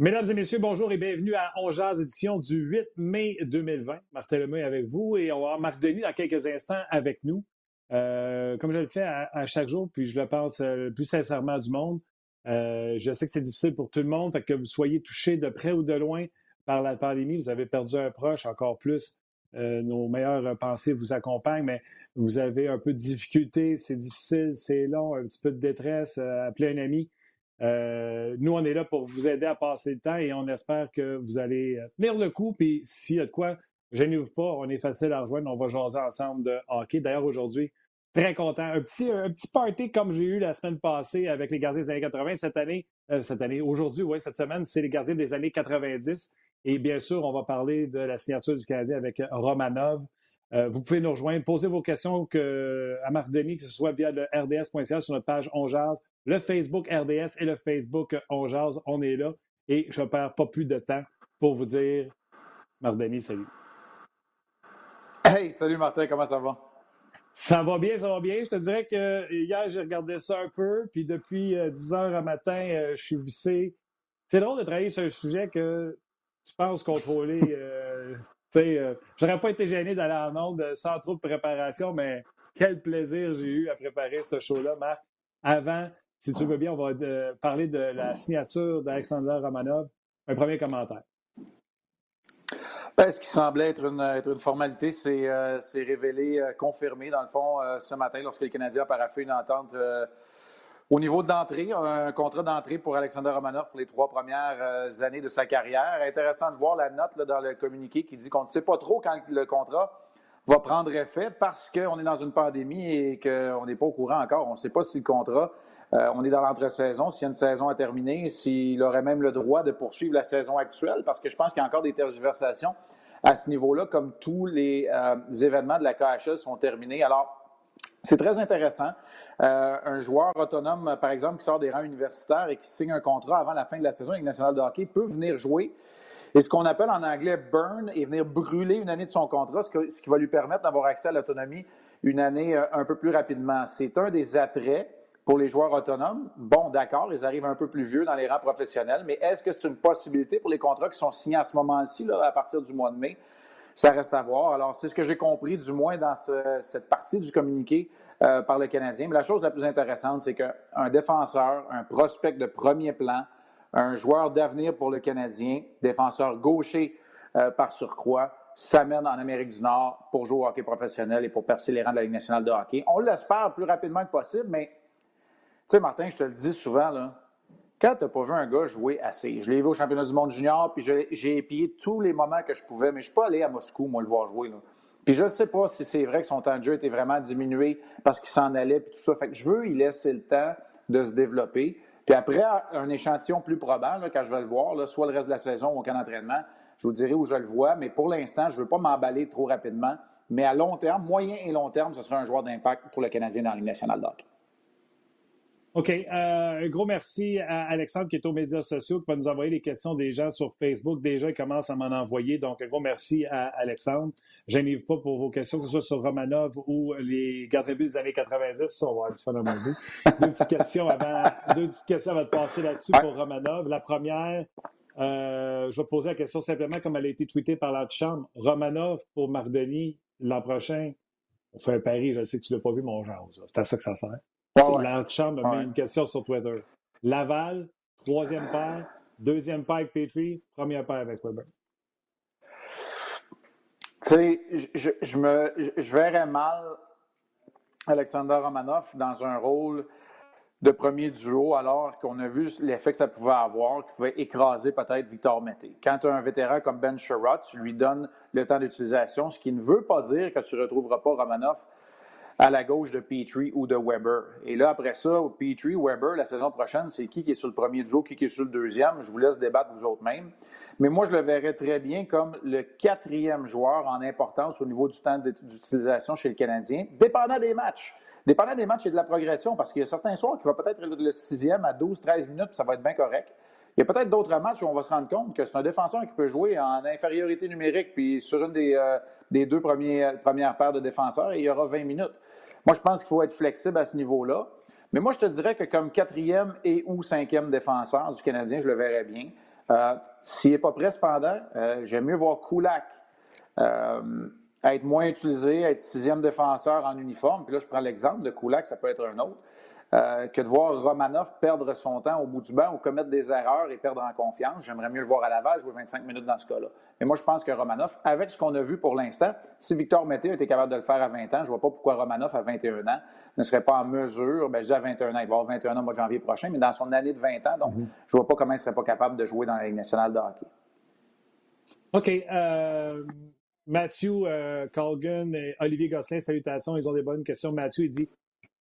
Mesdames et messieurs, bonjour et bienvenue à Ongeaz, édition du 8 mai 2020. Martin Lemay avec vous et on va avoir Marc Denis dans quelques instants avec nous. Euh, comme je le fais à, chaque jour, puis je le pense euh, le plus sincèrement du monde. Euh, je sais que c'est difficile pour tout le monde, fait que vous soyez touché de près ou de loin par la pandémie, vous avez perdu un proche, encore plus. nos meilleures pensées vous accompagnent, mais vous avez un peu de difficulté, c'est difficile, c'est long, un petit peu de détresse, appelez un ami. Euh, nous, on est là pour vous aider à passer le temps et on espère que vous allez euh, tenir le coup. Puis s'il y a de quoi, gênez-vous pas, on est facile à rejoindre. On va jaser ensemble de hockey. D'ailleurs, aujourd'hui, très content. Un petit, un petit party comme j'ai eu la semaine passée avec les gardiens des années 80. Cette année, euh, cette année, aujourd'hui, oui, cette semaine, c'est les gardiens des années 90. Et bien sûr, on va parler de la signature du Canadien avec Romanov. Vous pouvez nous rejoindre, poser vos questions que, à Marc Denis, que ce soit via le rds.ca sur notre page On le Facebook RDS et le Facebook On On est là et je ne perds pas plus de temps pour vous dire, Mardani, salut. Hey, salut Martin, comment ça va? Ça va bien, ça va bien. Je te dirais que hier, j'ai regardé ça un peu, puis depuis 10 euh, heures à matin, euh, je suis vissé. C'est drôle de travailler sur un sujet que tu penses contrôler. Euh, euh, j'aurais pas été gêné d'aller en onde sans trop de préparation, mais quel plaisir j'ai eu à préparer ce show-là, Marc. Avant si tu veux bien, on va euh, parler de la signature d'Alexander Romanov. Un premier commentaire. Ben, ce qui semblait être une, formalité, c'est euh, révélé, euh, confirmé, dans le fond, ce matin, lorsque les Canadiens ont paraffé une entente au niveau de l'entrée, un contrat d'entrée pour Alexander Romanov pour les trois premières années de sa carrière. Intéressant de voir la note dans le communiqué qui dit qu'on ne sait pas trop quand le contrat va prendre effet parce qu'on est dans une pandémie et qu'on n'est pas au courant encore. On ne sait pas si le contrat euh, on est dans l'entre-saison. S'il y a une saison à terminer, s'il aurait même le droit de poursuivre la saison actuelle, parce que je pense qu'il y a encore des tergiversations à ce niveau-là, comme tous les, euh, événements de la KHL sont terminés. Alors, c'est très intéressant. Euh, un joueur autonome, par exemple, qui sort des rangs universitaires et qui signe un contrat avant la fin de la saison avec nationale de hockey peut venir jouer. Et ce qu'on appelle en anglais burn et venir brûler une année de son contrat, ce, ce qui va lui permettre d'avoir accès à l'autonomie une année un peu plus rapidement. C'est un des attraits pour les joueurs autonomes, bon, d'accord, ils arrivent un peu plus vieux dans les rangs professionnels, mais est-ce que c'est une possibilité pour les contrats qui sont signés à ce moment-ci, à partir du mois de mai? Ça reste à voir. Alors, c'est ce que j'ai compris, du moins dans cette partie du communiqué euh, par le Canadien. Mais la chose la plus intéressante, c'est qu'un défenseur, un prospect de premier plan, un joueur d'avenir pour le Canadien, défenseur gaucher euh, par surcroît, s'amène en Amérique du Nord pour jouer au hockey professionnel et pour percer les rangs de la Ligue nationale de hockey. On l'espère plus rapidement que possible, mais tu sais, Martin, je te le dis souvent, là, quand tu n'as pas vu un gars jouer assez, je l'ai vu au championnat du monde junior, puis j'ai épié tous les moments que je pouvais, mais je ne suis pas allé à Moscou, moi, le voir jouer. Puis je ne sais pas si c'est vrai que son temps de jeu était vraiment diminué parce qu'il s'en allait, puis tout ça. Fait que je veux y laisser le temps de se développer. Puis après, un échantillon plus probable, quand je vais le voir, soit le reste de la saison ou aucun entraînement, je vous dirai où je le vois. Mais pour l'instant, je ne veux pas m'emballer trop rapidement. Mais à long terme, moyen et long terme, ce sera un joueur d'impact pour le Canadien dans la Ligue nationale d'hockey. OK. Euh, un gros merci à Alexandre qui est aux médias sociaux, qui va nous envoyer les questions des gens sur Facebook. Déjà, il commence à m'en envoyer. Donc, un gros merci à Alexandre. Je n'ai pas pour vos questions, que ce soit sur Romanov ou les gardiens des années 90. Ça, on va avoir du fun deux, petites questions avant, deux petites questions avant de passer là-dessus pour Romanov. La première, euh, je vais poser la question simplement comme elle a été tweetée par la chambre. Romanov pour Mardoni l'an prochain? On fait un pari, je sais que tu ne l'as pas vu, mon genre. C'est à ça que ça sert. La Chambre a mis une question sur Twitter. Laval, troisième paire, deuxième paire avec Petrie, première paire avec Weber. Tu sais, je, je, me, je verrais mal Alexander Romanoff dans un rôle de premier duo, alors qu'on a vu l'effet que ça pouvait avoir, qui pouvait écraser peut-être Victor Mété. Quand tu as un vétéran comme Ben Sherrod, tu lui donnes le temps d'utilisation, ce qui ne veut pas dire que tu ne retrouveras pas Romanoff à la gauche de Petrie ou de Weber. Et là, après ça, Petrie, Weber, la saison prochaine, c'est qui qui est sur le premier duo, qui, est sur le deuxième? Je vous laisse débattre vous autres mêmes. Mais moi, je le verrais très bien comme le quatrième joueur en importance au niveau du temps d'utilisation chez le Canadien, dépendant des matchs. Dépendant des matchs et de la progression, parce qu'il y a certains soirs qui va peut-être être le sixième à 12, 13 minutes, ça va être bien correct. Il y a peut-être d'autres matchs où on va se rendre compte que c'est un défenseur qui peut jouer en infériorité numérique, puis sur une des, euh, deux premières paires de défenseurs, et il y aura 20 minutes. Moi, je pense qu'il faut être flexible à ce niveau-là. Mais moi, je te dirais que comme quatrième et ou cinquième défenseur du Canadien, je le verrais bien. S'il n'est pas prêt, cependant, j'aime mieux voir Kulak être moins utilisé, être sixième défenseur en uniforme. Puis là, je prends l'exemple de Kulak, ça peut être un autre. Euh, que de voir Romanov perdre son temps au bout du banc ou commettre des erreurs et perdre en confiance. J'aimerais mieux le voir à Laval jouer 25 minutes dans ce cas-là. Mais moi, je pense que Romanov, avec ce qu'on a vu pour l'instant, si Victor Mété était capable de le faire à 20 ans, je ne vois pas pourquoi Romanov, à 21 ans, ne serait pas en mesure, bien, je dis à 21 ans, il va avoir 21 ans au mois de janvier prochain, mais dans son année de 20 ans, donc mm-hmm. je ne vois pas comment il ne serait pas capable de jouer dans la Ligue nationale de hockey. OK. Euh, Matthew euh, Colgan et Olivier Gosselin, salutations, ils ont des bonnes questions. Matthew, il dit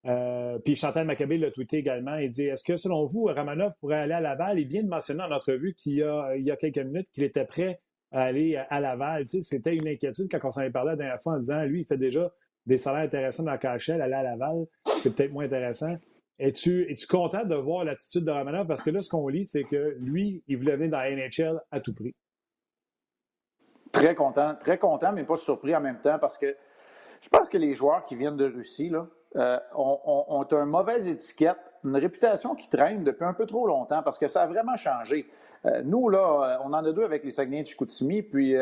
euh, puis Chantal Maccabé l'a tweeté également. Il dit Est-ce que selon vous, Ramanov pourrait aller à Laval? Il vient de mentionner en entrevue qu'il y a, il y a quelques minutes qu'il était prêt à aller à Laval. C'était une inquiétude quand on s'en est parlé la dernière fois en disant Lui, il fait déjà des salaires intéressants dans la KHL, aller à Laval, c'est peut-être moins intéressant. Es-tu, es-tu content de voir l'attitude de Ramanov? Parce que là, ce qu'on lit, c'est que lui, il voulait venir dans la NHL à tout prix. Très content, très content, mais pas surpris en même temps parce que je pense que les joueurs qui viennent de Russie, là, euh, ont, une mauvaise étiquette, une réputation qui traîne depuis un peu trop longtemps parce que ça a vraiment changé. Euh, nous, là, euh, on en a deux avec les Saguenay de Chicoutimi, puis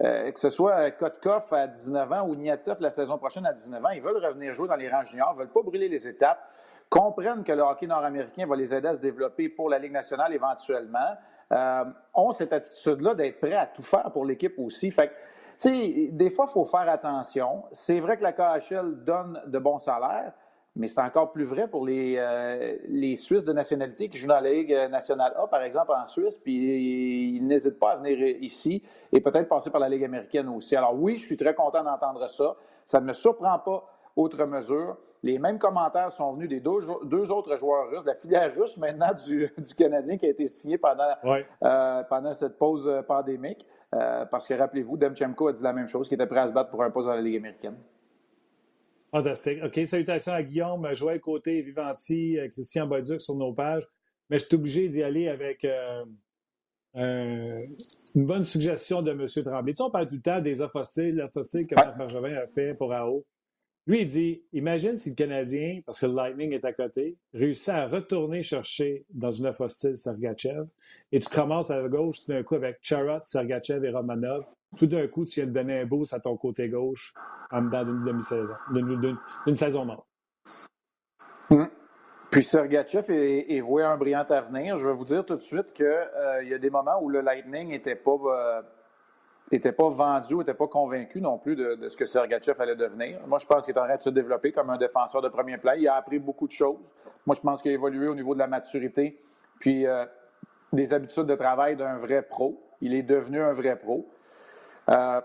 que ce soit Kotkov à 19 ans ou Niatif la saison prochaine à 19 ans, ils veulent revenir jouer dans les rangs juniors, ne veulent pas brûler les étapes, comprennent que le hockey nord-américain va les aider à se développer pour la Ligue nationale éventuellement, ont cette attitude-là d'être prêts à tout faire pour l'équipe aussi. Fait sais, des fois, il faut faire attention. C'est vrai que la KHL donne de bons salaires, mais c'est encore plus vrai pour les, euh, les Suisses de nationalité qui jouent dans la Ligue nationale A, par exemple, en Suisse, puis ils n'hésitent pas à venir ici et peut-être passer par la Ligue américaine aussi. Alors oui, je suis très content d'entendre ça. Ça ne me surprend pas, outre mesure. Les mêmes commentaires sont venus des deux, autres joueurs russes, la filière russe maintenant du, Canadien qui a été signé pendant, euh, pendant cette pause euh, pandémique. Euh, parce que rappelez-vous, Demchenko a dit la même chose, qu'il était prêt à se battre pour un poste dans la Ligue américaine. Fantastique. OK, salutations à Guillaume, Joël Côté, Vivanti, Christian Boduc sur nos pages. Mais je suis obligé d'y aller avec euh, une bonne suggestion de M. Tremblay. Tu sais, on parle tout le temps des offres hostiles, l'offre hostile que Marc Bergevin a fait pour AO. Lui, il dit imagine si le Canadien, parce que le Lightning est à côté, réussit à retourner chercher dans une offre hostile Sergachev, et tu te ramasses à gauche tout d'un coup avec Charrot, Sergachev et Romanov. Tout d'un coup, tu viens de donner un boost à ton côté gauche en dedans d'une demi-saison, d'une saison morte. Hum. Puis Sergachev est, voué un brillant avenir. Je vais vous dire tout de suite qu'il euh, y a des moments où le Lightning n'était pas. Euh, n'était pas vendu n'était pas convaincu non plus de, ce que Sergachev allait devenir. Moi, je pense qu'il est en train de se développer comme un défenseur de premier plan. Il a appris beaucoup de choses. Moi, je pense qu'il a évolué au niveau de la maturité, puis euh, des habitudes de travail d'un vrai pro. Il est devenu un vrai pro. Euh,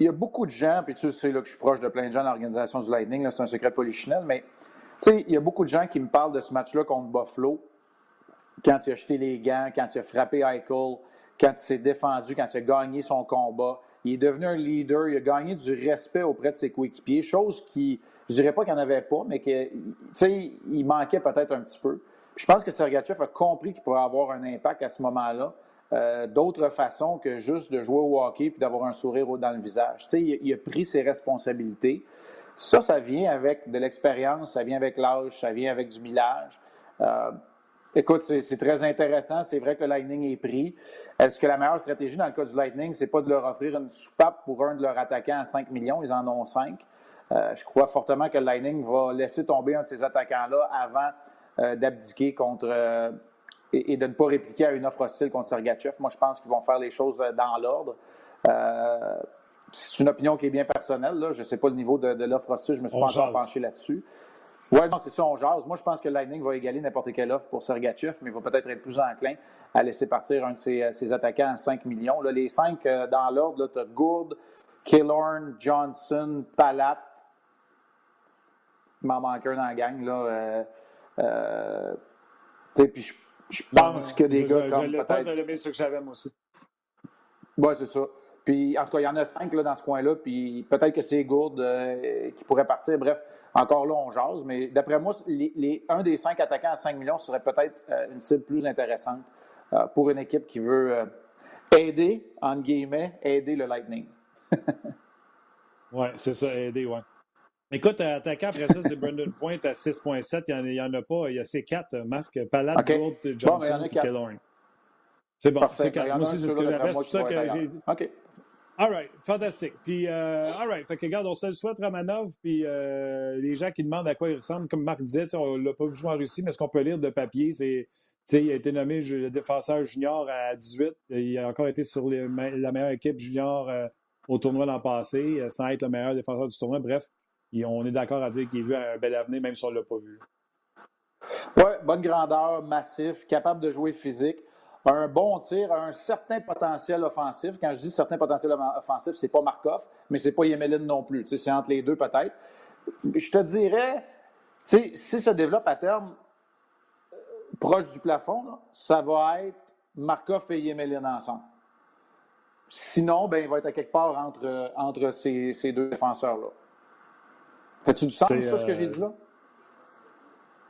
il y a beaucoup de gens, puis tu sais là, que je suis proche de plein de gens dans l'organisation du Lightning, c'est un secret polichinelle, mais tu sais, il y a beaucoup de gens qui me parlent de ce match-là contre Buffalo, quand il a jeté les gants, quand il a frappé Eichel, quand il s'est défendu, quand il a gagné son combat. Il est devenu un leader, il a gagné du respect auprès de ses coéquipiers, chose qui, je dirais pas qu'il n'y en avait pas, mais que, il manquait peut-être un petit peu. je pense que Sergachev a compris qu'il pourrait avoir un impact à ce moment-là, euh, d'autres façons que juste de jouer au hockey puis d'avoir un sourire dans le visage. Il, il, a pris ses responsabilités. Ça, ça vient avec de l'expérience, ça vient avec l'âge, ça vient avec du millage. Euh, Écoute, c'est très intéressant. C'est vrai que le Lightning est pris. Est-ce que la meilleure stratégie dans le cas du Lightning, c'est pas de leur offrir une soupape pour un de leurs attaquants à 5 millions? Ils en ont 5. Euh, je crois fortement que le Lightning va laisser tomber un de ces attaquants-là avant euh, d'abdiquer contre euh, et, de ne pas répliquer à une offre hostile contre Sergachev. Moi, je pense qu'ils vont faire les choses dans l'ordre. c'est une opinion qui est bien personnelle. Je ne sais pas le niveau de, l'offre hostile. Je me suis pas encore penché là-dessus. Oui, non, c'est ça, on jase. Moi, je pense que le Lightning va égaler n'importe quelle offre pour Sergachev, mais il va peut-être être plus enclin à laisser partir un de ses, euh, attaquants à 5 millions. Là, les cinq euh, dans l'ordre, tu as Gould, Killorn, Johnson, Palat. Il m'en manque un dans la gang. Là, euh, puis je, je pense que des gars comme. Peut-être. pas ce que j'avais, moi aussi. Oui, c'est ça. Puis, en tout cas, il y en a cinq là, dans ce coin-là, puis peut-être que c'est Gourde qui pourrait partir. Bref, encore là, on jase, mais d'après moi, les, un des cinq attaquants à 5 millions serait peut-être euh, une cible plus intéressante euh, pour une équipe qui veut euh, aider, entre guillemets, aider le Lightning. oui, c'est ça, aider, oui. Écoute, attaquant après ça, c'est Brendan Point à 6,7. Il n'y en, a pas. Il y a ces quatre, Marc. Palade, okay. Gould, Johnson bon, et C'est bon, c'est calme. Moi aussi, c'est ce que j'avais. C'est pour ça que j'ai. OK. All right, fantastique. Puis, euh, all right, fait que regarde, on se le souhaite, Ramanov, puis euh, les gens qui demandent à quoi il ressemble, comme Marc disait, on l'a pas vu jouer en Russie, mais ce qu'on peut lire de papier, c'est, il a été nommé défenseur junior à 18, il a encore été sur la meilleure équipe junior euh, au tournoi l'an passé, euh, sans être le meilleur défenseur du tournoi. Bref, on est d'accord à dire qu'il a vu un bel avenir, même si on l'a pas vu. Oui, bonne grandeur, massif, capable de jouer physique un bon tir, un certain potentiel offensif. Quand je dis certain potentiel offensif, c'est pas Markov, mais c'est pas Yemelin non plus. C'est entre les deux peut-être. Je te dirais, si ça développe à terme euh, proche du plafond, ça va être Markov et Yemelin ensemble. Sinon, ben, il va être à quelque part entre, entre ces, ces deux défenseurs-là. Fais-tu du sens, ça, ce que j'ai euh, dit là?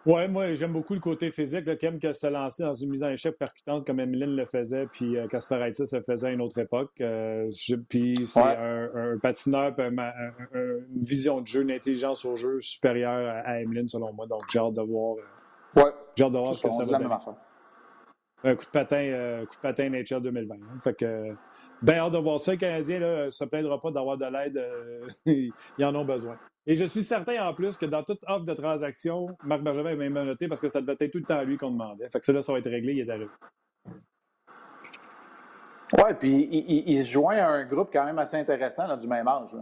Oui, moi, j'aime beaucoup le côté physique, qui aime que se lancer dans une mise en échec percutante comme Emeline le faisait, puis euh, Kasparaitis le faisait à une autre époque. Euh, puis c'est un, patineur, une vision de jeu, une intelligence au jeu supérieure à, Emeline, selon moi. Donc, j'ai hâte de voir. Euh, ouais. J'ai hâte de voir ce que ça va donner. Un coup de patin, coup de patin NHL 2020. Hein. Fait que, ben hâte de voir ça. Les Canadiens ne se plaindra pas d'avoir de l'aide. ils en ont besoin. Et je suis certain en plus que dans toute offre de transaction, Marc Bergevin est même noté parce que ça devait être tout le temps lui qu'on demandait. Fait que ça, là, ça va être réglé, il est arrivé. Oui, puis il, se joint à un groupe quand même assez intéressant là, du même âge.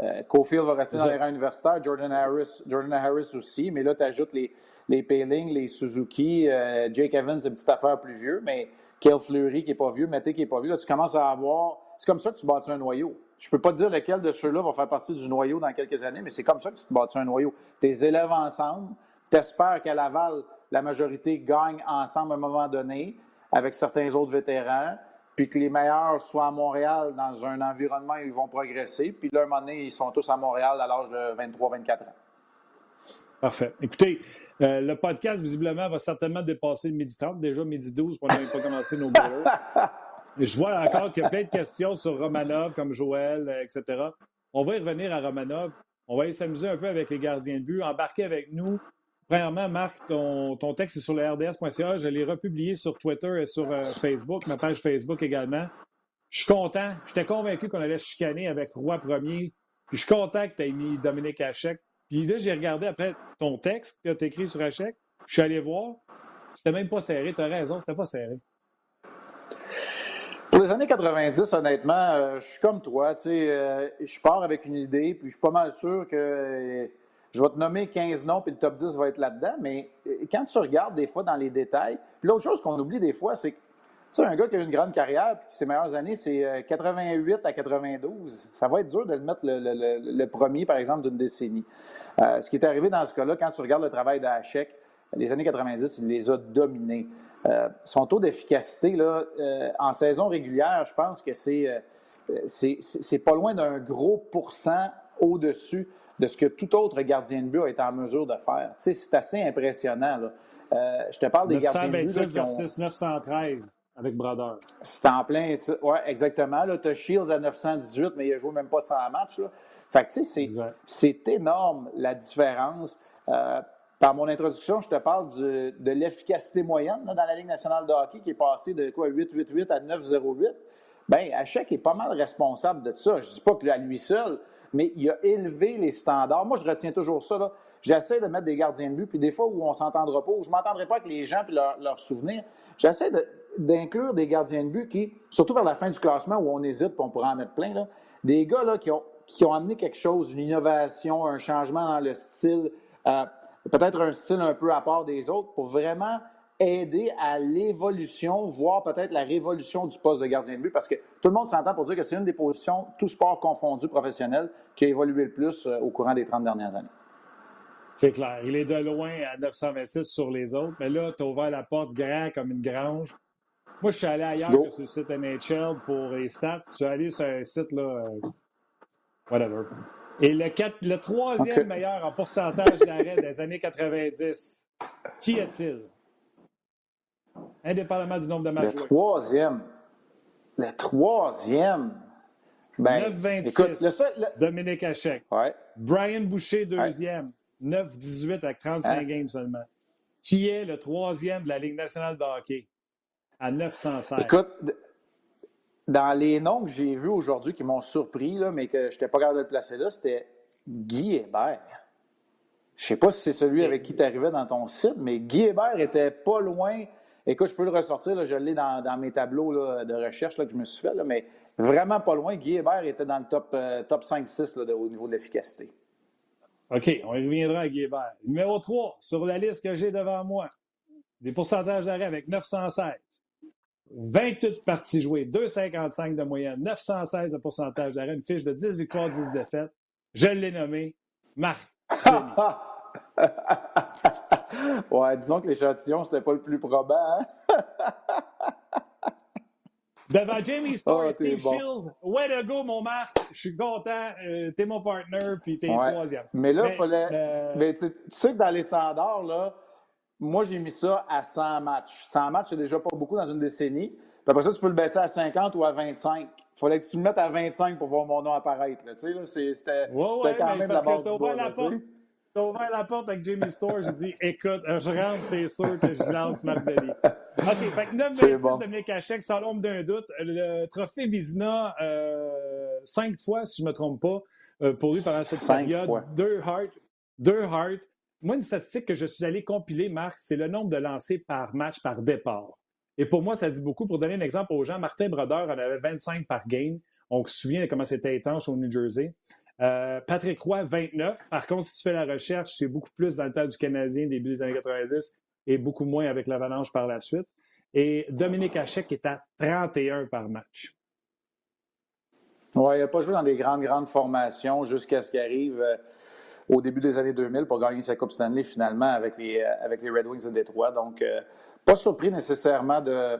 Euh, Cofield va rester dans les rangs universitaires, Jordan Harris, Jordan Harris aussi, mais là, tu ajoutes les, les Payling, les Suzuki, euh, Jake Evans, c'est une petite affaire plus vieux, mais Kel Fleury qui n'est pas vieux, Mété qui n'est pas vieux, là, tu commences à avoir. C'est comme ça que tu bâtis un noyau. Je ne peux pas dire lequel de ceux-là va faire partie du noyau dans quelques années, mais c'est comme ça que tu te bâtis un noyau. Tes élèves ensemble, tu espères qu'à Laval, la majorité gagne ensemble à un moment donné, avec certains autres vétérans, puis que les meilleurs soient à Montréal dans un environnement où ils vont progresser, puis là, un moment donné, ils sont tous à Montréal à l'âge de 23-24 ans. Parfait. Écoutez, euh, le podcast, visiblement, va certainement dépasser le midi 30. Déjà, midi 12, on n'avait pas commencé nos boulets. Je vois encore qu'il y a plein de questions sur Romanov, comme Joël, euh, etc. On va y revenir à Romanov. On va y s'amuser un peu avec les gardiens de but. Embarquez avec nous. Premièrement, Marc, ton, texte est sur le rds.ca. Je l'ai republié sur Twitter et sur euh, Facebook, ma page Facebook également. Je suis content. J'étais convaincu qu'on allait chicaner avec Roi premier. Puis je suis content que tu aies mis Dominique Hachek. Puis là, j'ai regardé après ton texte que tu as écrit sur Hachek. Je suis allé voir. C'était même pas serré. Tu as raison, c'était pas serré. Pour les années 90, honnêtement, euh, je suis comme toi. Euh, je pars avec une idée, puis je suis pas mal sûr que euh, je vais te nommer 15 noms, puis le top 10 va être là-dedans. Mais quand tu regardes des fois dans les détails, puis l'autre chose qu'on oublie des fois, c'est que tu sais, un gars qui a une grande carrière, puis ses meilleures années, c'est 88 à 92. Ça va être dur de le mettre le, premier, par exemple, d'une décennie. ce qui est arrivé dans ce cas-là, quand tu regardes le travail d'Hachek, les années 90, il les a dominés. Euh, son taux d'efficacité, là, euh, en saison régulière, je pense que euh, c'est, c'est, pas loin d'un gros pourcent au-dessus de ce que tout autre gardien de but a été en mesure de faire. Tu sais, c'est assez impressionnant. Là. je te parle des gardiens de but. Là, qui 913 avec Brodeur. C'est en plein. Oui, exactement. Tu as Shields à 918, mais il a joué même pas 100 matchs. Là. Fait que, tu sais, c'est, c'est énorme la différence. Par mon introduction, je te parle de l'efficacité moyenne dans la Ligue nationale de hockey qui est passée de quoi 8-8-8 à 9-0-8. Bien, Hachek est pas mal responsable de ça. Je ne dis pas que à lui seul, mais il a élevé les standards. Moi, je retiens toujours ça. J'essaie de mettre des gardiens de but, puis des fois où on ne s'entendra pas, où je ne m'entendrai pas avec les gens et leurs leur souvenirs, j'essaie d'inclure des gardiens de but qui, surtout vers la fin du classement où on hésite, puis on pourra en mettre plein, là, des gars là, qui, ont, qui ont amené quelque chose, une innovation, un changement dans le style. Euh, peut-être un style un peu à part des autres pour vraiment aider à l'évolution, voire peut-être la révolution du poste de gardien de but, parce que tout le monde s'entend pour dire que c'est une des positions, tout sport confondu professionnel, qui a évolué le plus euh, au courant des 30 dernières années. C'est clair. Il est de loin à 926 sur les autres, mais là, tu as ouvert la porte grand comme une grange. Moi, je suis allé ailleurs que sur le site NHL pour les stats. Je suis allé sur un site, là, euh, whatever. Et le, le troisième meilleur en pourcentage d'arrêt des années 90, qui est-il? Indépendamment du nombre de matchs. Le troisième. Le troisième. Ben, 9-26, Dominique Hachek. Ouais. Brian Boucher, deuxième. 9-18 avec 35 hein? games seulement. Qui est le troisième de la Ligue nationale de hockey? à 916. Écoute, dans les noms que j'ai vus aujourd'hui qui m'ont surpris, là, mais que je n'étais pas capable de le placer là, c'était Guy Hébert. Je ne sais pas si c'est celui avec qui tu arrivais dans ton site, mais Guy Hébert était pas loin. Écoute, je peux le ressortir, là, je l'ai dans, mes tableaux de recherche là, que je me suis fait, là, mais vraiment pas loin. Guy Hébert était dans le top, euh, top 5-6 au niveau de l'efficacité. OK, on y reviendra à Guy Hébert. Numéro 3 sur la liste que j'ai devant moi. Des pourcentages d'arrêt avec 916. 28 parties jouées, 2,55 de moyenne, 916 de pourcentage d'arrêt, une fiche de 10 victoires, 10 défaites. Je l'ai nommé Marc. ouais, disons que l'échantillon, c'était pas le plus probant. Hein? Devant Jamie Storr et ah, Steve Shields, way to go, mon Marc. Je suis content. Euh, t'es mon partner, puis t'es ouais. troisième. Mais là, il fallait. Euh, mais tu sais que dans les standards, là, moi, j'ai mis ça à 100 matchs. 100 matchs, c'est déjà pas beaucoup dans une décennie. Puis après ça, tu peux le baisser à 50 ou à 25. Il fallait que tu le mettes à 25 pour voir mon nom apparaître. Là. Tu sais, là, c'était, ouais, ouais, quand même la du la porte. Ouvert la porte avec Jamie Store, j'ai dit écoute, je rentre, c'est sûr que je lance Marc Denis. OK, fait que 9 bon. de Dominique Hachek, sans l'ombre d'un doute. Le trophée Vizina, euh, cinq fois, si je ne me trompe pas, euh, pour lui pendant cette période. Deux hearts, deux hearts. Moi, une statistique que je suis allé compiler, Marc, c'est le nombre de lancers par match par départ. Et pour moi, ça dit beaucoup. Pour donner un exemple aux gens, Martin Brodeur en avait 25 par game. On se souvient comment c'était étanche au New Jersey. Euh, Patrick Roy, 29. Par contre, si tu fais la recherche, c'est beaucoup plus dans le temps du Canadien, début des années 90, et beaucoup moins avec l'Avalanche par la suite. Et Dominique Hachek est à 31 par match. Oui, il n'a pas joué dans des grandes, grandes formations jusqu'à ce qu'il arrive euh, au début des années 2000 pour gagner sa Coupe Stanley finalement avec les, euh, avec les Red Wings de Détroit. Donc, pas surpris nécessairement de,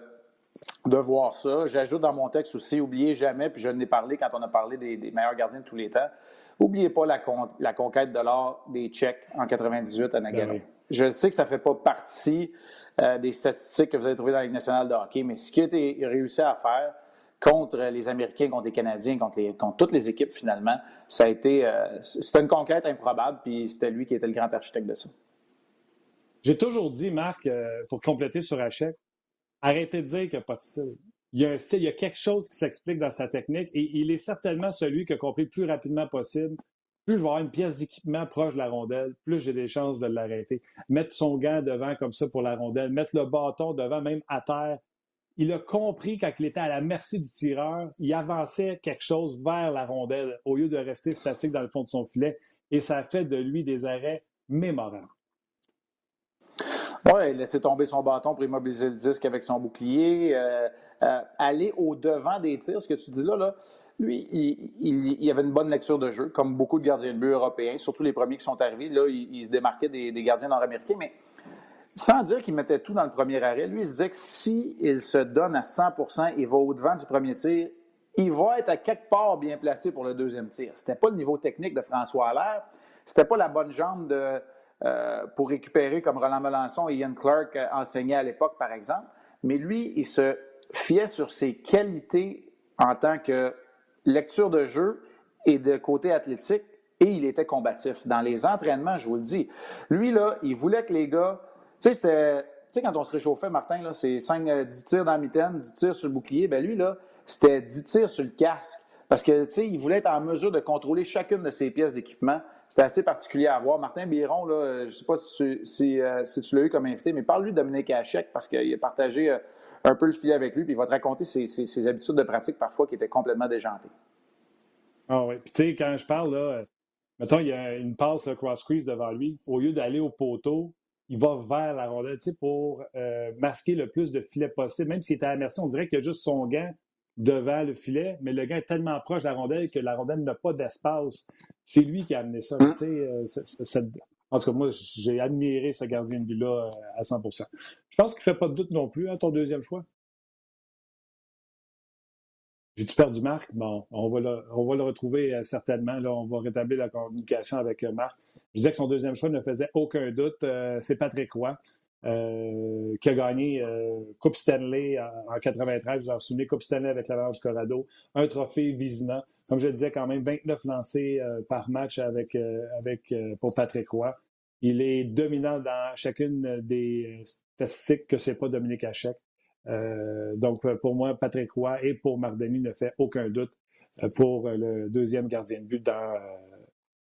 de voir ça. J'ajoute dans mon texte aussi, oubliez jamais, puis je n'ai parlé quand on a parlé des, meilleurs gardiens de tous les temps, oubliez pas la, la conquête de l'or des Tchèques en 98 à Nagano. Ben je sais que ça ne fait pas partie euh, des statistiques que vous avez trouvées dans la Ligue nationale de hockey, mais ce qui a été réussi à faire contre les Américains, contre les Canadiens, contre, toutes les équipes finalement, ça a été, euh, c'était une conquête improbable, puis c'était lui qui était le grand architecte de ça. J'ai toujours dit, Marc, euh, pour compléter sur Hachek, Arrêtez de dire qu'il n'y a pas de style. Il y a un style, il y a quelque chose qui s'explique dans sa technique et il est certainement celui qui a compris le plus rapidement possible. Plus je vais avoir une pièce d'équipement proche de la rondelle, plus j'ai des chances de l'arrêter. Mettre son gant devant comme ça pour la rondelle, mettre le bâton devant même à terre. Il a compris quand il était à la merci du tireur, il avançait quelque chose vers la rondelle au lieu de rester statique dans le fond de son filet et ça a fait de lui des arrêts mémorables. Oui, laisser tomber son bâton pour immobiliser le disque avec son bouclier, euh, euh, aller au-devant des tirs, ce que tu dis là, là lui, il, il, avait une bonne lecture de jeu, comme beaucoup de gardiens de but européens, surtout les premiers qui sont arrivés. Là, il, se démarquait des, gardiens nord-américains, mais sans dire qu'il mettait tout dans le premier arrêt, lui, il se disait que s'il se donne à 100% il va au-devant du premier tir, il va être à quelque part bien placé pour le deuxième tir. C'était pas le niveau technique de François Allaire, c'était pas la bonne jambe euh, pour récupérer comme Roland Melançon et Ian Clark euh, enseignaient à l'époque, par exemple. Mais lui, il se fiait sur ses qualités en tant que lecture de jeu et de côté athlétique, et il était combatif. Dans les entraînements, je vous le dis, lui, là, il voulait que les gars. Tu sais, c'était. Tu sais, quand on se réchauffait, Martin, là, c'est 5, 10 euh, tirs dans la mitaine, 10 tirs sur le bouclier. Ben lui, là, c'était 10 tirs sur le casque. Parce que, tu sais, il voulait être en mesure de contrôler chacune de ses pièces d'équipement c'était assez particulier à voir. Martin Biron, là, je ne sais pas si, euh, si, tu l'as eu comme invité, mais parle-lui de Dominique Hachek parce qu'il a partagé euh, un peu le filet avec lui, puis il va te raconter ses, habitudes de pratique parfois qui étaient complètement déjantées. Ah oui. Puis tu sais, quand je parle, là, euh, mettons, il y a une passe cross-crease devant lui. Au lieu d'aller au poteau, il va vers la rondelle, pour masquer le plus de filets possible. Même s'il était à la merci, on dirait qu'il y a juste son gant devant le filet, mais le gars est tellement proche de la rondelle que la rondelle n'a pas d'espace. C'est lui qui a amené ça. Hum. Euh, en tout cas, moi, j'ai admiré ce gardien de but-là euh, à 100% Je pense qu'il ne fait pas de doute non plus, à hein, ton deuxième choix? J'ai-tu perdu Marc? Bon, on va le, on va le retrouver euh, certainement. Là, on va rétablir la communication avec Marc. Je disais que son deuxième choix ne faisait aucun doute. c'est Patrick Roy. Euh, qui a gagné euh, Coupe Stanley en, 93. Vous vous en souvenez, Coupe Stanley avec l'Avalanche Corrado. Un trophée Vizina. Comme je le disais, quand même 29 lancés euh, par match avec, avec, pour Patrick Roy. Il est dominant dans chacune des statistiques que c'est pas Dominique Hachek. Donc, pour moi, Patrick Roy et pour Mardini ne fait aucun doute pour le deuxième gardien de but dans,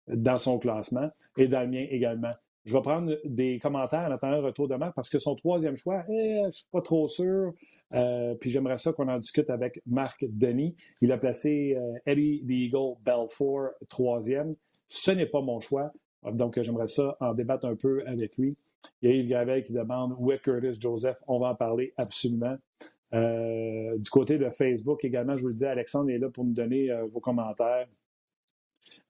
dans son classement et dans le mien également. Je vais prendre des commentaires en attendant le retour de Marc parce que son troisième choix, eh, je ne suis pas trop sûr. Euh, puis j'aimerais ça qu'on en discute avec Marc Denis. Il a placé euh, Eddie the Eagle Belfour troisième. Ce n'est pas mon choix. Donc, j'aimerais ça en débattre un peu avec lui. Il y a Yves Gravel qui demande où est Curtis Joseph. On va en parler absolument. Euh, du côté de Facebook également, je vous le dis, Alexandre est là pour nous donner vos commentaires.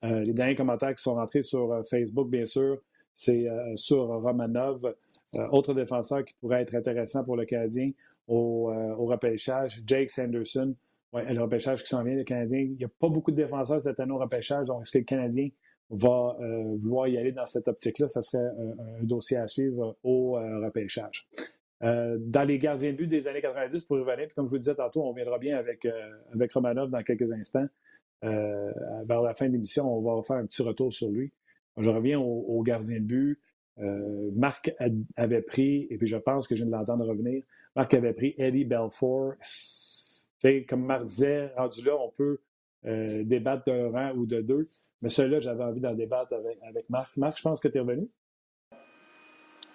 les derniers commentaires qui sont rentrés sur Facebook, bien sûr, c'est euh, sur Romanov. Euh, autre défenseur qui pourrait être intéressant pour le Canadien au, euh, repêchage, Jake Sanderson. Ouais, le repêchage qui s'en vient, le Canadien. Il n'y a pas beaucoup de défenseurs cette année au repêchage, donc est-ce que le Canadien va vouloir y aller dans cette optique-là? Ça serait un, dossier à suivre au repêchage. dans les gardiens de but des années 90, pour revenir, comme je vous le disais tantôt, on viendra bien avec, avec Romanov dans quelques instants. vers la fin de l'émission, on va faire un petit retour sur lui. Je reviens au, gardien de but. Euh, Marc avait pris, et puis je pense que je viens de l'entendre revenir, Marc avait pris Eddie Belfour. Comme Marc disait, rendu là, on peut euh, débattre d'un rang ou de deux, mais celui-là, j'avais envie d'en débattre avec, avec, Marc. Marc, je pense que tu es revenu.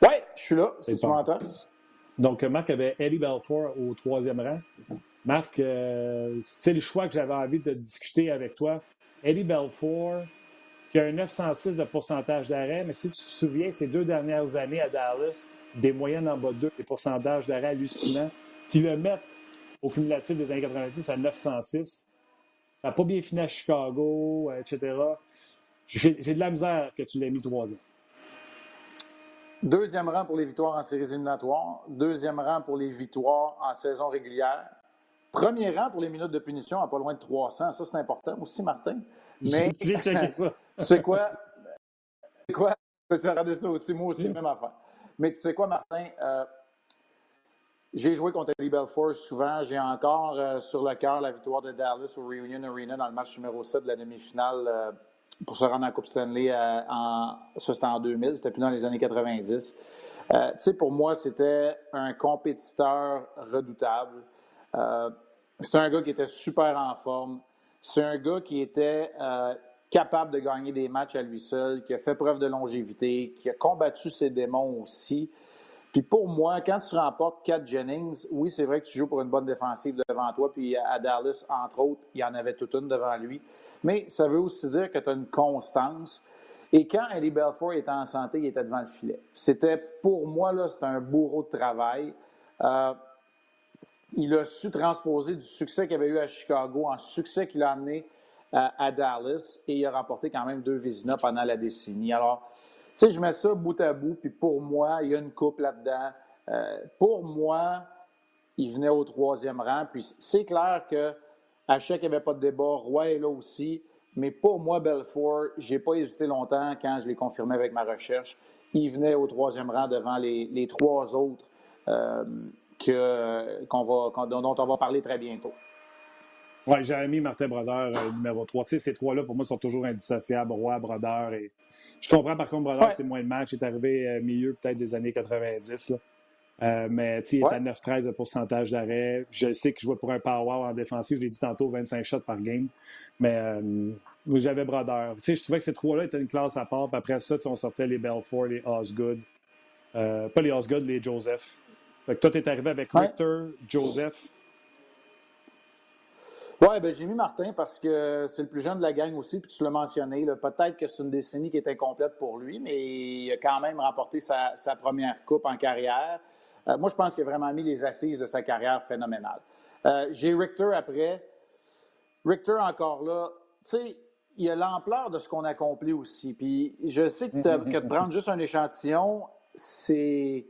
Oui, je suis là, si tu m'entends. Donc, Marc avait Eddie Belfour au troisième rang. Marc, euh, c'est le choix que j'avais envie de discuter avec toi. Eddie Belfour, qui a un 906 de pourcentage d'arrêt, mais si tu te souviens, ces deux dernières années à Dallas, des moyennes en bas de 2, des pourcentages d'arrêt hallucinants, qui le mettent au cumulatif des années 90 à 906. Ça n'a pas bien fini à Chicago, etc. J'ai de la misère que tu l'aies mis troisième. Deuxième rang pour les victoires en séries éliminatoires. Deuxième rang pour les victoires en saison régulière. Premier rang pour les minutes de punition à pas loin de 300. Ça, c'est important aussi, Martin. Mais j'ai checké ça. C'est quoi? C'est quoi? Je ça aussi, moi aussi, même affaire. Mais tu sais quoi, Martin? Euh, j'ai joué contre Eddie Belfour souvent. J'ai encore euh, sur le cœur la victoire de Dallas au Reunion Arena dans le match numéro 7 de la demi-finale euh, pour se rendre en Coupe Stanley. en, ça, c'était en 2000. C'était plus dans les années 90. tu sais, pour moi, c'était un compétiteur redoutable. c'était un gars qui était super en forme. C'est un gars qui était capable de gagner des matchs à lui seul, qui a fait preuve de longévité, qui a combattu ses démons aussi. Puis pour moi, quand tu remportes 4 Jennings, oui, c'est vrai que tu joues pour une bonne défensive devant toi, puis à Dallas, entre autres, il y en avait toute une devant lui. Mais ça veut aussi dire que tu as une constance. Et quand Eddie Belfour était en santé, il était devant le filet. C'était, pour moi, là, c'était un bourreau de travail. Euh, il a su transposer du succès qu'il avait eu à Chicago en succès qu'il a amené à, Dallas et il a remporté quand même deux Vizina pendant la décennie. Alors, tu sais, je mets ça bout à bout, puis pour moi, il y a une coupe là-dedans. Euh, pour moi, il venait au troisième rang, puis c'est clair que à chaque il n'y avait pas de débat, Roy est là aussi, mais pour moi, Belfort, j'ai pas hésité longtemps quand je l'ai confirmé avec ma recherche. Il venait au troisième rang devant les, trois autres euh, que, dont on va parler très bientôt. Oui, mis Martin Brodeur euh, numéro 3. Tu sais, ces trois-là, pour moi, sont toujours indissociables. Roi, Brodeur et. Je comprends par contre, Brodeur, c'est moins de match. Il est arrivé euh, milieu peut-être des années 90. Là. Euh, mais il est à 9-13 de pourcentage d'arrêt. Je sais qu'il jouait pour un power en défensif. Je l'ai dit tantôt, 25 shots par game. Mais j'avais Brodeur. Tu sais, je trouvais que ces trois-là étaient une classe à part. Puis après ça, on sortait les Belfort, les Osgood. pas les Osgood, les Joseph. Fait que toi, tu es arrivé avec Richter, Joseph, oui, ben, j'ai mis Martin parce que c'est le plus jeune de la gang aussi, puis tu l'as mentionné. Peut-être que c'est une décennie qui était complète pour lui, mais il a quand même remporté sa, première coupe en carrière. Euh, moi, je pense qu'il a vraiment mis les assises de sa carrière phénoménale. Euh, j'ai Richter après. Richter encore là. Tu sais, il y a l'ampleur de ce qu'on accomplit aussi. Puis je sais que, de prendre juste un échantillon, c'est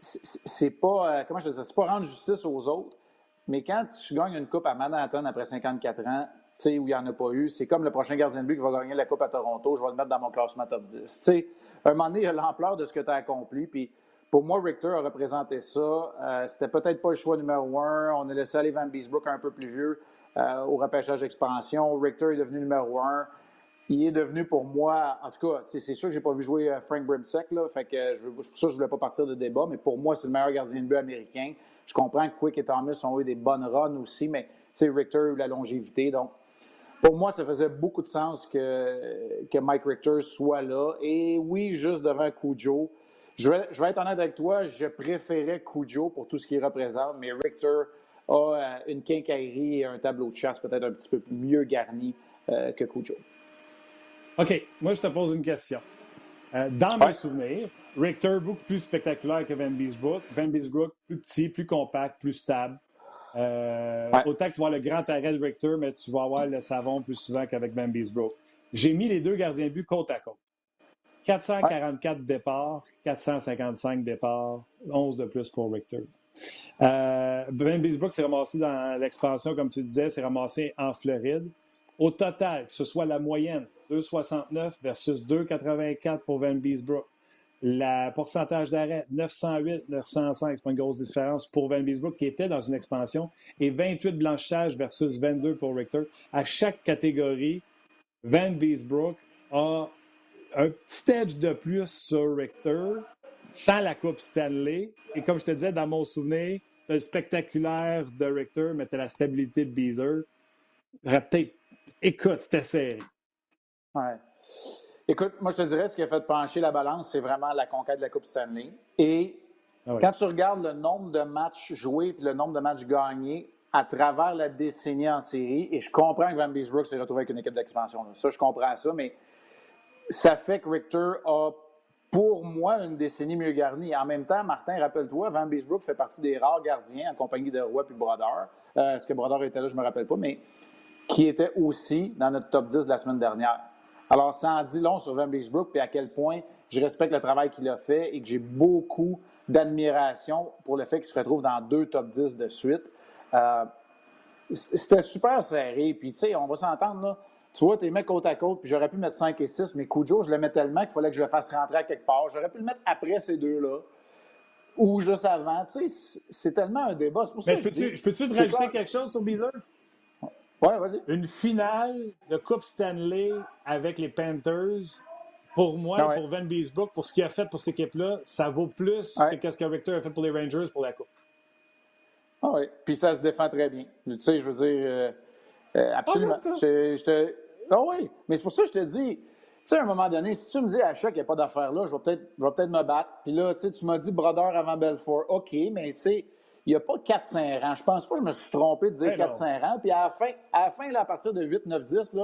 c'est pas euh, comment je dis c'est pas rendre justice aux autres, mais quand tu gagnes une coupe à Manhattan après 54 ans, où il n'y en a pas eu, c'est comme le prochain gardien de but qui va gagner la coupe à Toronto, je vais le mettre dans mon classement top 10. sais, à un moment donné, il y a l'ampleur de ce que tu as accompli. Puis pour moi, Richter a représenté ça. Euh, c'était peut-être pas le choix numéro un. On a laissé aller Van Beesbrook un peu plus vieux euh, au repêchage d'expansion. Richter est devenu numéro un. Il est devenu pour moi, en tout cas, c'est sûr que j'ai pas vu jouer euh, Frank Brimsek, là, fait que je, pour ça je voulais pas partir de débat, mais pour moi, c'est le meilleur gardien de but américain. Je comprends que Quick et Thomas ont eu des bonnes runs aussi, mais Richter a eu la longévité. Donc, pour moi, ça faisait beaucoup de sens que, que Mike Richter soit là. Et oui, juste devant Cujo. Je vais, je vais être honnête avec toi, je préférais Cujo pour tout ce qu'il représente, mais Richter a euh, une quincaillerie et un tableau de chasse peut-être un petit peu mieux garni euh, que Cujo. OK, moi je te pose une question. Euh, dans mes souvenirs, Richter beaucoup plus spectaculaire que Van Beesbrook. Van Beesbrook plus petit, plus compact, plus stable. Autant que tu vois le grand arrêt de Richter, mais tu vas avoir le savon plus souvent qu'avec Van Beesbrook. J'ai mis les deux gardiens de but côte à côte. 444 départs, 455 départs, 11 de plus pour Richter. Euh, ben Bisbrook s'est ramassé dans l'expansion, comme tu disais, s'est ramassé en Floride. Au total, que ce soit la moyenne, 2,69 versus 2,84 pour Van Beesbrook. Le pourcentage d'arrêt, 908, 905, c'est pas une grosse différence pour Van Beesbrook qui était dans une expansion. Et 28 blanchages versus 22 pour Richter. À chaque catégorie, Van Beesbrook a un petit edge de plus sur Richter sans la Coupe Stanley. Et comme je te disais, dans mon souvenir, le spectaculaire de Richter, mais la stabilité de Beezer. Peut-être. Écoute, c'était serré. Ouais. Écoute, moi, je te dirais, ce qui a fait pencher la balance, c'est vraiment la conquête de la Coupe Stanley. Et ah quand tu regardes le nombre de matchs joués et le nombre de matchs gagnés à travers la décennie en série, et je comprends que Van Beesbrook s'est retrouvé avec une équipe d'expansion. Ça, je comprends ça, mais ça fait que Richter a, pour moi, une décennie mieux garnie. En même temps, Martin, rappelle-toi, Van Beesbrook fait partie des rares gardiens en compagnie de Roy puis Brodeur. Euh, est-ce que Brodeur était là, je ne me rappelle pas, mais qui était aussi dans notre top 10 de la semaine dernière. Alors, ça en dit long sur Van Beesbrook, puis à quel point je respecte le travail qu'il a fait et que j'ai beaucoup d'admiration pour le fait qu'il se retrouve dans deux top 10 de suite. Euh, c'était super serré, puis tu sais, on va s'entendre, là, tu vois, tu les mets côte à côte, puis j'aurais pu mettre 5 et 6, mais Cujo, je le mets tellement qu'il fallait que je le fasse rentrer à quelque part. J'aurais pu le mettre après ces deux-là. Ou juste avant. Tu sais, c'est tellement un débat. Pour mais je peux-tu peux te rajouter quelque chose sur Beezer? Oui, vas-y. Une finale de Coupe Stanley avec les Panthers, pour moi, ah pour Van Beesbrook, pour ce qu'il a fait pour cette équipe-là, ça vaut plus que ce que Victor a fait pour les Rangers pour la Coupe. Ah oui, puis ça se défend très bien. Tu sais, je veux dire, euh, euh, ah, absolument. je, te, ah oui, mais c'est pour ça que je te dis, tu sais, à un moment donné, si tu me dis à chaque qu'il n'y a pas d'affaire là, je vais peut-être peut me battre. Puis là, tu sais, tu m'as dit Brodeur avant Belfort. OK, mais tu sais, il n'y a pas 4-5 rangs. Je pense pas que je me suis trompé de dire 4-5 ben rangs. Puis à la fin, à, la fin là, à partir de 8, 9, 10, tu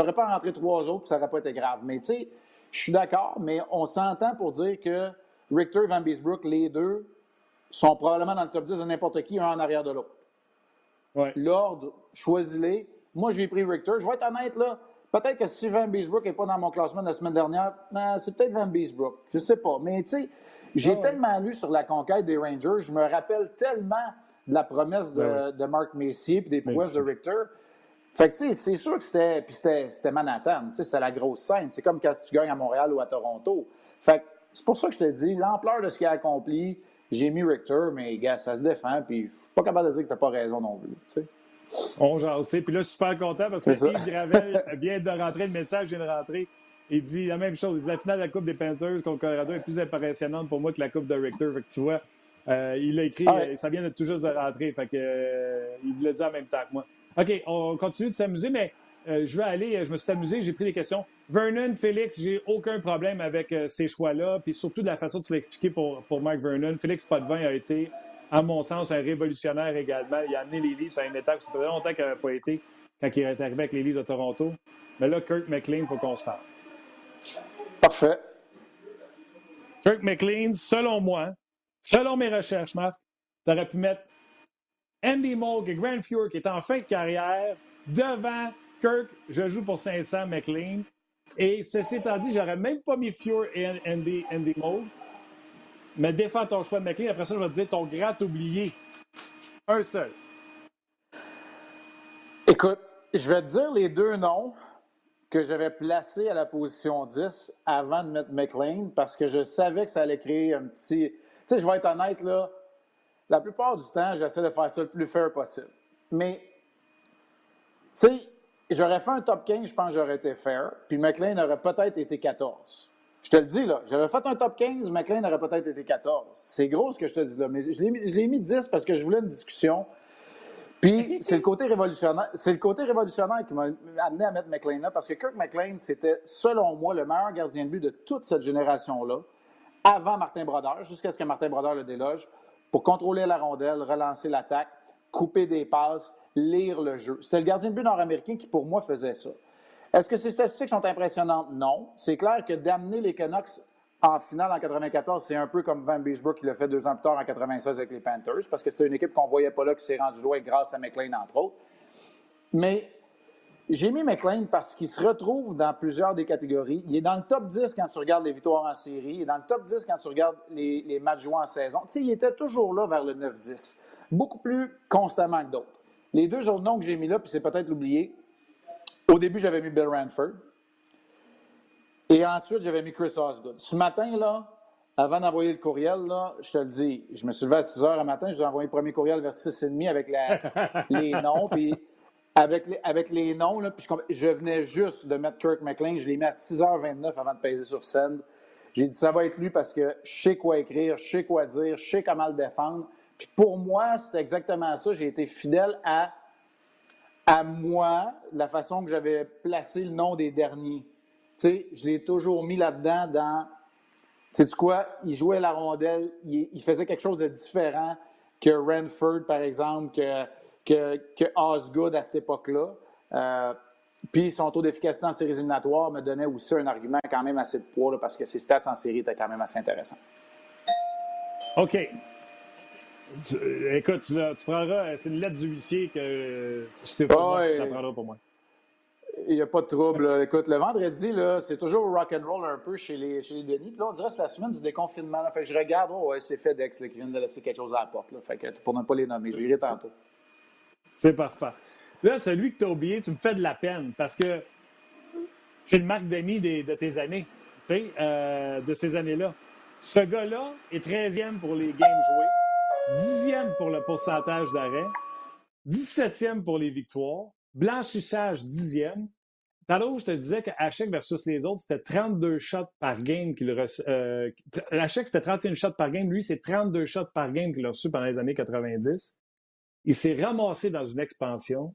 n'aurais pas rentré trois autres, puis ça n'aurait pas été grave. Mais tu sais, je suis d'accord, mais on s'entend pour dire que Richter et Van Beesbrook, les deux, sont probablement dans le top 10 de n'importe qui, un en arrière de l'autre. Ouais. L'ordre, choisis-les. Moi, j'ai pris Richter. Je vais être honnête, là. Peut-être que si Van Beesbrook n'est pas dans mon classement de la semaine dernière, ben, c'est peut-être Van Beesbrook. Je ne sais pas. Mais tu sais, j'ai ah tellement lu sur la conquête des Rangers, je me rappelle tellement de la promesse de, ben de Mark Messier et des prouesses de Richter. Fait que, tu sais, c'est sûr que c'était. Puis c'était Manhattan, tu sais, c'était la grosse scène. C'est comme quand tu gagnes à Montréal ou à Toronto. Fait que c'est pour ça que je te dis, l'ampleur de ce qu'il a accompli, j'ai mis Richter, mais gars, ça se défend, puis je suis pas capable de dire que tu n'as pas raison non plus, tu sais. On jasait. Puis là, je suis super content parce que Yves Gravel vient de rentrer, le message vient de rentrer. Il dit la même chose. Il dit, la finale de la Coupe des Panthers contre Colorado est plus impressionnante pour moi que la Coupe de Richter. Fait que tu vois, euh, il l'a écrit, ah ça vient de tout juste de rentrer. Fait que, euh, il l'a dit en même temps que moi. OK, on continue de s'amuser, mais euh, je vais aller, je me suis amusé, j'ai pris des questions. Vernon, Félix, j'ai aucun problème avec ces choix-là, puis surtout de la façon de tu l'as expliqué pour, pour Mike Vernon. Félix Potvin a été à mon sens, un révolutionnaire également. Il a amené les livres à une étape, ça faisait longtemps qu'il n'avait pas été quand il est arrivé avec les livres de Toronto. Mais là, Kirk McLean, il faut qu'on se parle. Parfait. Kirk McLean, selon moi, selon mes recherches, Marc, tu aurais pu mettre Andy Moog et Grant Fuhr, qui est en fin de carrière, devant Kirk. Je joue pour 500 McLean. Et ceci étant dit, j'aurais même pas mis Fuhr et Andy, Andy Moog. Mais défends ton choix de McLean. Après ça, je vais te dire ton grand oublié. Un seul. Écoute, je vais te dire les deux noms que j'avais placés à la position 10 avant de mettre McLean parce que je savais que ça allait créer un petit. Tu sais, je vais être honnête, là. La plupart du temps, j'essaie de faire ça le plus fair possible. Mais, tu sais, j'aurais fait un top 15, je pense que j'aurais été fair. Puis McLean aurait peut-être été 14. Je te le dis, là, j'avais fait un top 15, McLean aurait peut-être été 14. C'est gros ce que je te dis là, mais je l'ai mis, je l'ai mis 10 parce que je voulais une discussion. Puis c'est le côté révolutionnaire, c'est le côté révolutionnaire qui m'a amené à mettre McLean là, parce que Kirk McLean, c'était, selon moi, le meilleur gardien de but de toute cette génération-là, avant Martin Brodeur, jusqu'à ce que Martin Brodeur le déloge, pour contrôler la rondelle, relancer l'attaque, couper des passes, lire le jeu. C'était le gardien de but nord-américain qui, pour moi, faisait ça. Est-ce que ces statistiques sont impressionnantes? Non. C'est clair que d'amener les Canucks en finale en 94, c'est un peu comme Van Beesbrook qui l'a fait deux ans plus tard en 96 avec les Panthers, parce que c'est une équipe qu'on voyait pas là qui s'est rendue loin grâce à McLean, entre autres. Mais j'ai mis McLean parce qu'il se retrouve dans plusieurs des catégories. Il est dans le top 10 quand tu regardes les victoires en série. Il est dans le top 10 quand tu regardes les, les matchs joués en saison. Tu sais, il était toujours là vers le 9-10. Beaucoup plus constamment que d'autres. Les deux autres noms que j'ai mis là, puis c'est peut-être l'oublier, au début, j'avais mis Bill Ranford. Et ensuite, j'avais mis Chris Osgood. Ce matin, là, avant d'envoyer le courriel, là, je te le dis, je me suis levé à 6 heures le matin, je vous ai envoyé le premier courriel vers 6h30 avec les noms, puis avec les, avec les noms, là, puis je, venais juste de mettre Kirk McLean, je l'ai mis à 6h29 avant de peser sur scène. J'ai dit, ça va être lui parce que je sais quoi écrire, je sais quoi dire, je sais comment le défendre. Puis pour moi, c'était exactement ça. J'ai été fidèle à à moi la façon que j'avais placé le nom des derniers. Tu sais, je l'ai toujours mis là-dedans dans. Tu sais quoi? Il jouait la rondelle, il, faisait quelque chose de différent que Renford, par exemple, que, que, que Osgood à cette époque-là. Euh, puis son taux d'efficacité en séries éliminatoires me donnait aussi un argument quand même assez de poids, parce que ses stats en série étaient quand même assez intéressants. OK écoute, tu, prendras. C'est une lettre du huissier que je t'ai pas tu la prendras pour moi. Il n'y a pas de trouble. Écoute, le vendredi, c'est toujours rock and roll un peu chez les, chez les Denis. Puis là, on dirait que c'est la semaine du déconfinement. Fait je regarde, oh, ouais, c'est FedEx qui vient de laisser quelque chose à la porte. Là. Fait que, pour ne pas les nommer, j'irai tantôt. C'est parfait. Là, celui que tu as oublié, tu me fais de la peine parce que c'est le Marc Denis de tes années, tu sais, euh, de ces années-là. Ce gars-là est 13e pour les games joués. Dixième pour le pourcentage d'arrêt, 17e pour les victoires, blanchissage dixième. Tout je te disais qu'Hachek versus les autres, c'était 32 shots par game qu'il reçoit. Euh, c'était 31 shots par game. Lui, c'est 32 shots par game qu'il a reçu pendant les années 90. Il s'est ramassé dans une expansion.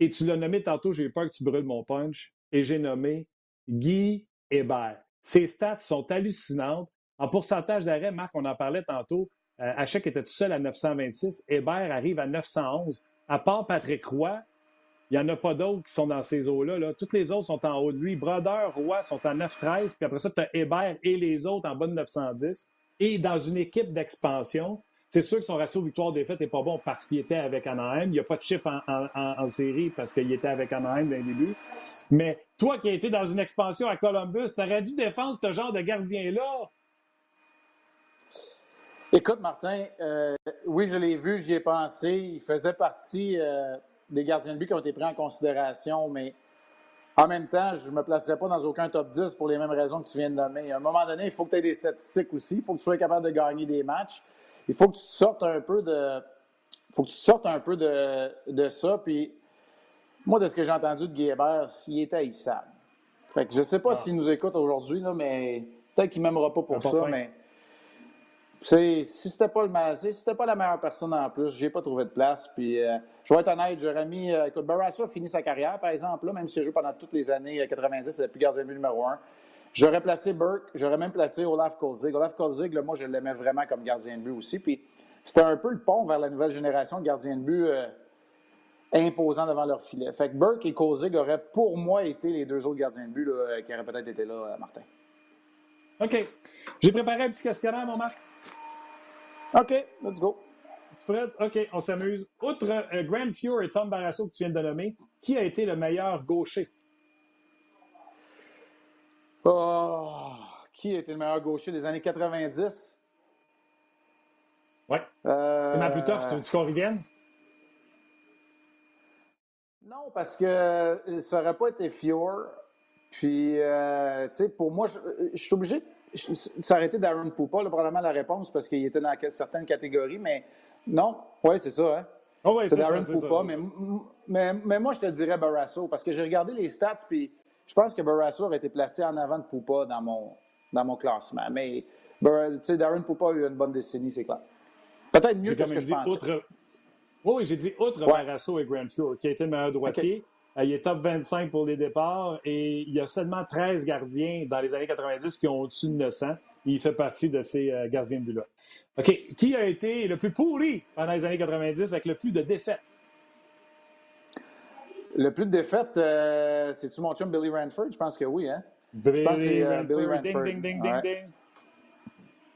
Et tu l'as nommé tantôt, j'ai eu peur que tu brûles mon punch. Et j'ai nommé Guy Hébert. Ses stats sont hallucinantes. En pourcentage d'arrêt, Marc, on en parlait tantôt, euh, Hachek était tout seul à 926. Hébert arrive à 911. À part Patrick Roy, il n'y en a pas d'autres qui sont dans ces eaux-là. Là. Toutes les autres sont en haut de lui. Brodeur, Roy sont en 913. Puis après ça, tu as Hébert et les autres en bas de 910. Et dans une équipe d'expansion, c'est sûr que son ratio victoire-défaite n'est pas bon parce qu'il était avec Anaheim. Il n'y a pas de chiffre en, série parce qu'il était avec Anaheim dès le début. Mais toi qui as été dans une expansion à Columbus, tu aurais dû défendre ce genre de gardien-là. Écoute, Martin, euh, oui, je l'ai vu, j'y ai pensé. Il faisait partie euh, des gardiens de but qui ont été pris en considération, mais en même temps, je ne me placerai pas dans aucun top 10 pour les mêmes raisons que tu viens de nommer. À un moment donné, il faut que tu aies des statistiques aussi. Il faut que tu sois capable de gagner des matchs. Il faut que tu te sortes un peu de. faut que tu sortes un peu de, de ça. Puis, moi, de ce que j'ai entendu de Guy Hébert, il était haïssable. Fait que je ne sais pas ah. s'il nous écoute aujourd'hui, mais peut-être qu'il ne m'aimera pas pour ça, mais si c'était pas le si c'était pas la meilleure personne en plus, j'ai pas trouvé de place. Puis, euh, je vais être honnête, j'aurais mis. Euh, écoute, Barrasso a fini sa carrière, par exemple, là, même si j'ai joué pendant toutes les années 90, c'est le plus gardien de but numéro un. J'aurais placé Burke, j'aurais même placé Olaf Kolzig. Olaf Kolzig, là, moi, je l'aimais vraiment comme gardien de but aussi. Puis, c'était un peu le pont vers la nouvelle génération de gardiens de but euh, imposants devant leur filet. Fait que Burke et Kolzig auraient, pour moi, été les deux autres gardiens de but qui auraient peut-être été là, Martin. OK. J'ai préparé un petit questionnaire, mon Marc. OK, let's go. Tu prêt? OK, on s'amuse. Outre euh, Graham Fuhr et Tom Barrasso que tu viens de nommer, qui a été le meilleur gaucher? Oh, qui a été le meilleur gaucher des années 90? Oui. Euh... C'est ma plus tough. Tu veux qu'on revienne? Non, parce que euh, ça n'aurait pas été Fuhr. Puis, euh, tu sais, pour moi, je suis obligé s'arrêter d'Aaron Poupa, là, probablement la réponse, parce qu'il était dans certaines catégories, mais non, oui, c'est ça. Hein? Oh c'est Darren Poupa, mais, mais, mais, moi, je te dirais Barrasso, parce que j'ai regardé les stats, puis je pense que Barrasso aurait été placé en avant de Poupa dans mon, dans mon classement. Mais Darren Poupa a eu une bonne décennie, c'est clair. Peut-être mieux que ce que je pensais. Outre... Oui, j'ai dit outre ouais. et Grand Fjord, qui a été le meilleur droitier. Il est top 25 pour les départs et il y a seulement 13 gardiens dans les années 90 qui ont au-dessus de 900. Il fait partie de ces euh, gardiens de là. OK. Qui a été le plus pourri pendant les années 90 avec le plus de défaites? Le plus de défaites, euh, c'est-tu mon chum Billy Ranford? Je pense que oui, hein? Billy, je pense Ranford, euh, Billy Ranford. Ding, ding, ding, ding,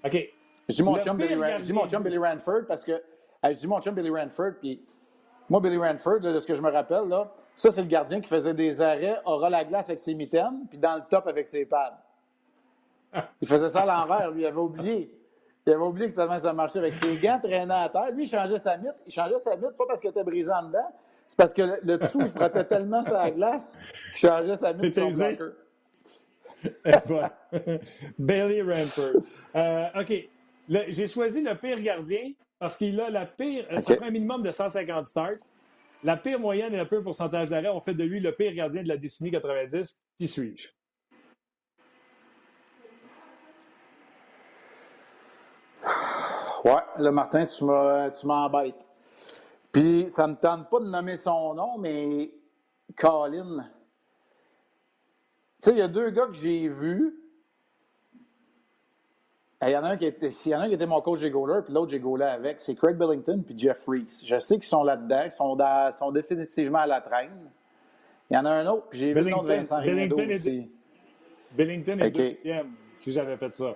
OK. Je dis, mon chum Billy je dis mon chum Billy Ranford parce que... je dis mon chum Billy Ranford, puis moi, Billy Ranford, de ce que je me rappelle, là, ça, c'est le gardien qui faisait des arrêts, aura la glace avec ses mitaines, puis dans le top avec ses pads. Il faisait ça à l'envers, lui, il avait oublié. Il avait oublié que ça, ça marchait avec ses gants traînant à terre. Lui, il changeait sa mythe. Il changeait sa mythe, pas parce qu'il était brisé en dedans, c'est parce que le, dessous, il frottait tellement sur la glace qu'il changeait sa mythe son Bailey Rampert. Euh, OK. J'ai choisi le pire gardien parce qu'il a la pire. Euh, ça prend un minimum de 150 starts. La pire moyenne et le pire pourcentage d'arrêt ont fait de lui le pire gardien de la décennie 90. Qui suis-je? Ouais, le Martin, tu m'embêtes. Puis, ça ne me tente pas de nommer son nom, mais Colin. Tu sais, il y a deux gars que j'ai vus. Il y, en a un qui était, y en a un qui était mon coach des goalers, puis l'autre j'ai goalé avec. C'est Craig Billington puis Jeff Reese. Je sais qu'ils sont là-dedans, ils sont, sont définitivement à la traîne. Il y en a un autre, puis j'ai vu le nom de Vincent Billington aussi. Billington est okay. deuxième, si j'avais fait ça.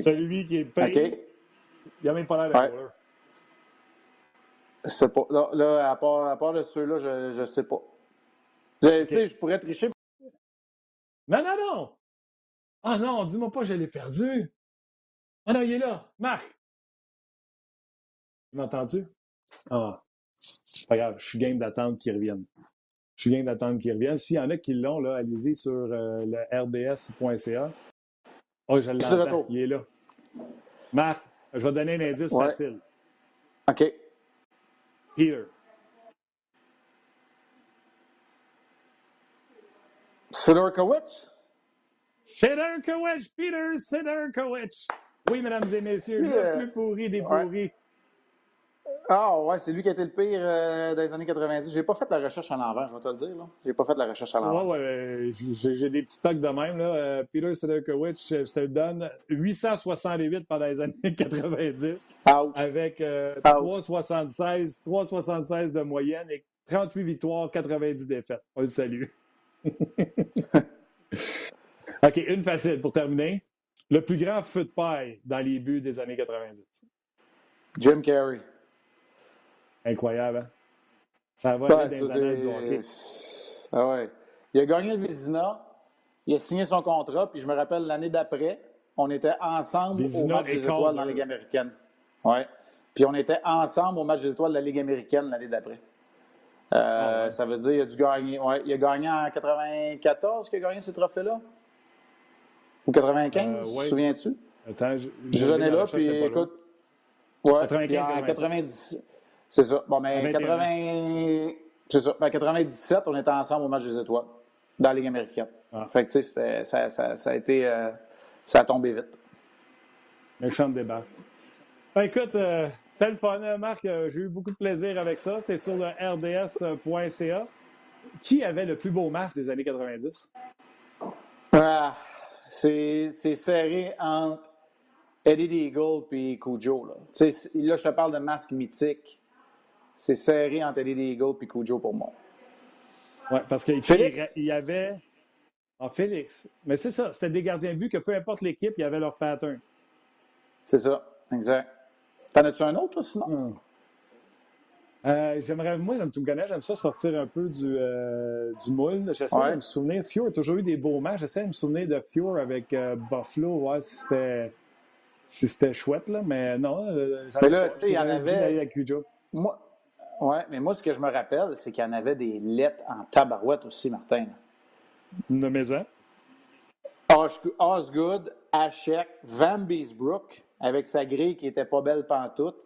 Celui qui est payé, il n'a même pas l'air de ouais. C'est pas. Là, là, à, part, à part de ceux-là, je ne sais pas. Tu sais, je pourrais tricher. Non, non, non! Ah non, dis-moi pas, je l'ai perdu. Ah non, il est là. Marc! Tu m'as entendu? Ah. C'est pas grave, je suis game d'attendre qu'il revienne. Je suis game d'attendre qu'il revienne. S'il y en a qui l'ont, là, allez-y sur euh, le rds.ca. Oh, je l'entends. Il est là. Marc, je vais donner un indice facile. OK. Peter. Sidorkowicz? Sidorkowicz, Peter Sidorkowicz. Oui, mesdames et messieurs, le plus pourri des pourris. Ah ouais, c'est lui qui a été le pire euh, dans les années 90. J'ai pas fait la recherche à l'envers, je vais te le dire. Là. J'ai pas fait la recherche à l'envers. Ouais, ouais, j'ai, des petits stocks de même. Là. Euh, Peter Sedekowicz, je te le donne, 868 pendant les années 90. Avec 3,76 euh, 3,76 de moyenne et 38 victoires, 90 défaites. On le salue. OK, une facile pour terminer. Le plus grand feu de paille dans les buts des années 90. Jim Carrey. Incroyable, hein? Ça va dans les années du hockey. Ah ouais. Il a gagné le Vizina, il a signé son contrat, puis je me rappelle l'année d'après, on était ensemble au match des étoiles dans la Ligue américaine. Ouais. Puis on était ensemble au match des étoiles de la Ligue américaine l'année d'après. Euh, ah ça veut dire qu'il a dû gagner. Ouais, il a gagné en 94 qu'il a gagné ce trophée-là? Ou 95, euh, te souviens-tu? Attends, je, je, là, puis écoute. Ouais, 95, en 90. C'est ça. Bon, mais 80... C'est ça. Ben, 97, on était ensemble au match des étoiles, dans la Ligue américaine. Ah. Fait que, tu sais, ça, ça, ça, a été. Euh, ça a tombé vite. Méchant débat. Ben, écoute, euh, c'était le fun, hein, Marc. Euh, j'ai eu beaucoup de plaisir avec ça. C'est sur le rds.ca. Qui avait le plus beau masque des années 90? Ah, c'est serré entre Eddie Eagle et Cujo. Là. là, je te parle de masque mythique c'est serré entre Eddie Eagle et Cujo pour moi. Oui, parce qu'il y avait. En Félix. Mais c'est ça, c'était des gardiens de but que peu importe l'équipe, il y avait leur pattern. C'est ça, exact. T'en as-tu un autre, sinon? Hmm. Euh, j'aimerais, moi, tu me connais, j'aime ça sortir un peu du, euh, du moule. J'essaie de me souvenir. Fior a toujours eu des beaux matchs. J'essaie de me souvenir de Fior avec euh, Buffalo. Ouais, c'était, si c'était chouette, là. Mais non. mais là, tu sais, il y en avait. Moi, oui, mais moi, ce que je me rappelle, c'est qu'il y en avait des lettres en tabarouette aussi, Martin. Nommez-en. Osgood, Hachek, Van Beesbrook, avec sa grille qui n'était pas belle pantoute.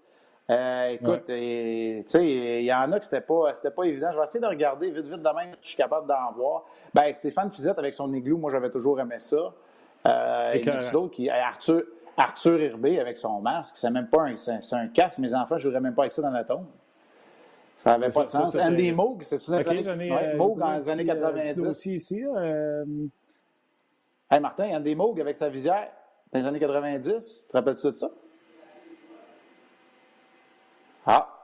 Euh, écoute, tu sais, il y en a que c'était pas, pas évident. Je vais essayer de regarder vite, vite, demain, je suis capable d'en voir. Ben, Stéphane Fizette avec son igloo, moi, j'avais toujours aimé ça. Euh, a d'autres qui. Arthur, Arthur Herbé avec son masque, c'est même pas un, c'est un casque. Mes enfants ne joueraient même pas avec ça dans la tombe. Ça n'avait pas de sens. Andy Moog, c'est-tu notre okay, année, ouais, Moog dans les années 90. aussi ici. Euh... Hey Martin, Andy Moog avec sa visière dans les années 90. Tu te rappelles-tu de ça? Ah!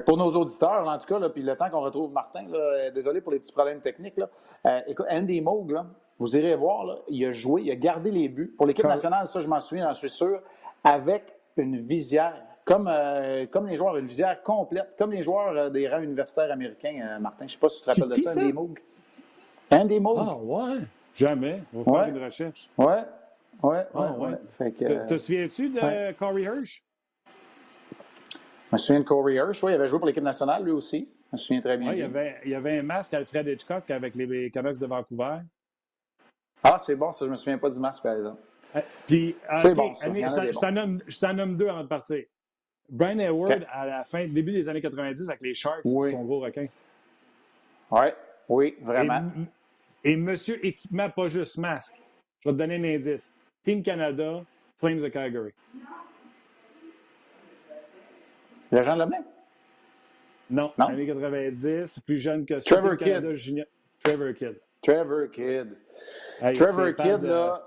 pour nos auditeurs, en tout cas, là, puis le temps qu'on retrouve Martin, là, euh, désolé pour les petits problèmes techniques. Là. Euh, écoute, Andy Moog, là, vous irez voir, là, il a joué, il a gardé les buts. Pour l'équipe nationale, ça, je m'en souviens, j'en suis sûr, avec une visière. Comme, euh, comme les joueurs, une visière complète, comme les joueurs des rangs universitaires américains, Martin. Je ne sais pas si tu te rappelles de ça, Andy Moog. Andy Moog. Ah, ouais. Jamais. On va faire une recherche. Ouais. Ouais, ah, ouais, ouais. te souviens-tu de Corey Hirsch? Je me souviens de Corey Hirsch, oui, il avait joué pour l'équipe nationale, lui aussi. Je me souviens très bien. Oui, il y, avait, il y avait un masque Alfred Hitchcock avec les Canucks de Vancouver. Ah, c'est bon, ça, je ne me souviens pas du masque, par exemple. Euh, puis, c'est bon, ça. je t'en nomme, deux avant de partir. Brian Edward, à la fin, début des années 90, avec les Sharks, son gros requin. Oui, oui, vraiment. Et, monsieur équipement, pas juste masque. Je vais te donner un indice. Team Canada, Flames de Calgary. Le Jean Lemay? Non, non. années 90, plus jeune que ça. Trevor Kidd. Junior... Trevor Kidd. Trevor Kidd. Trevor Kidd, là,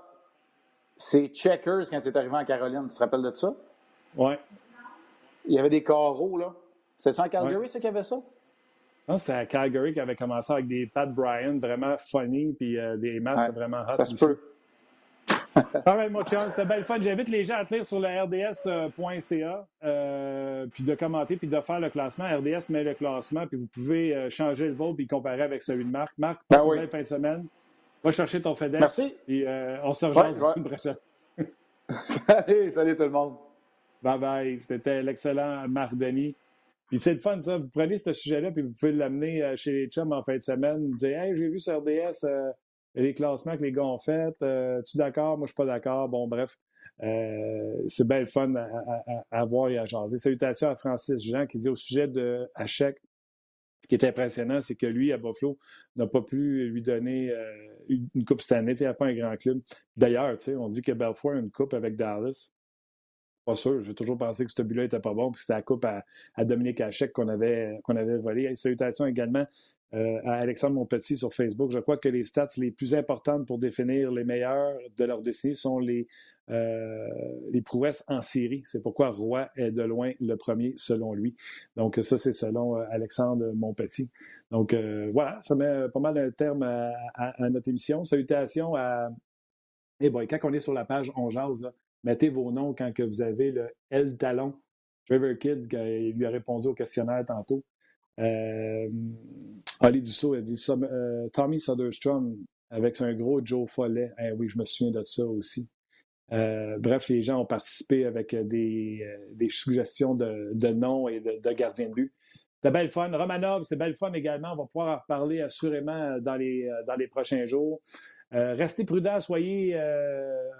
c'est Checkers quand c'est arrivé en Caroline. Tu te rappelles de ça? Oui. Il y avait des carreaux, là. C'était-tu en Calgary, ouais. c'est qu'il y avait ça? Non, c'était à Calgary qui avait commencé avec des Pat Bryan vraiment funny, puis euh, des masses vraiment hot. Ça se peut. All right, mon chum, c'était belle fun. J'invite les gens à te lire sur le rds.ca, euh, puis de commenter, puis de faire le classement. RDS met le classement, puis vous pouvez euh, changer le vôtre, puis comparer avec celui de Marc. Marc, ben oui. une belle fin de semaine. Va chercher ton FedEx. Merci. Puis euh, on se rejoint la semaine prochaine. salut, salut tout le monde. Bye bye. C'était l'excellent Marc Denis. Puis c'est le fun, ça. Vous prenez ce sujet-là, puis vous pouvez l'amener chez les chums en fin de semaine. Vous dites Hey, j'ai vu sur RDS les classements que les gars ont fait. Euh, tu es d'accord? Moi, je suis pas d'accord. Bon, bref. Euh, c'est bien le fun à, voir et à jaser. Salutations à Francis Jean qui dit au sujet de Hachek, ce qui est impressionnant, c'est que lui, à Buffalo, n'a pas pu lui donner euh, une coupe cette année. Il n'a pas un grand club. D'ailleurs, on dit que Belfour a une coupe avec Dallas. Pas sûr. J'ai toujours pensé que ce but-là n'était pas bon, puis c'était la coupe à, Dominique Hachek qu'on avait, qu'on avait volé. salutations également euh, à Alexandre Monpetit sur Facebook. Je crois que les stats les plus importantes pour définir les meilleurs de leur décennie sont les, euh, les prouesses en série. C'est pourquoi Roy est de loin le premier selon lui. Donc ça, c'est selon euh, Alexandre Monpetit. Donc voilà, ça met pas mal de terme à, notre émission. Salutations à... Eh boy, quand on est sur la page On Jase, mettez vos noms quand que vous avez le L Talon. Trevor Kidd, il lui a répondu au questionnaire tantôt. Euh, Ali Dussault a dit euh, Tommy Soderstrom avec un gros Joe Follet. Eh oui, je me souviens de ça aussi. Euh, bref, les gens ont participé avec des, suggestions de, noms et de, gardiens de but. C'était belle fun. Romanov, c'est belle fun également. On va pouvoir en reparler assurément dans les prochains jours. restez prudents, soyez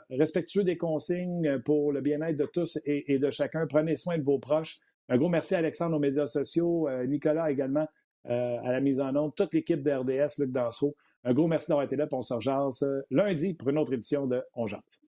respectueux des consignes pour le bien-être de tous et, de chacun. Prenez soin de vos proches. Un gros merci à Alexandre aux médias sociaux, euh, Nicolas également euh, à la mise en onde, toute l'équipe de RDS, Luc Danseau. Un gros merci d'avoir été là, pour on se lundi pour une autre édition de On Jase.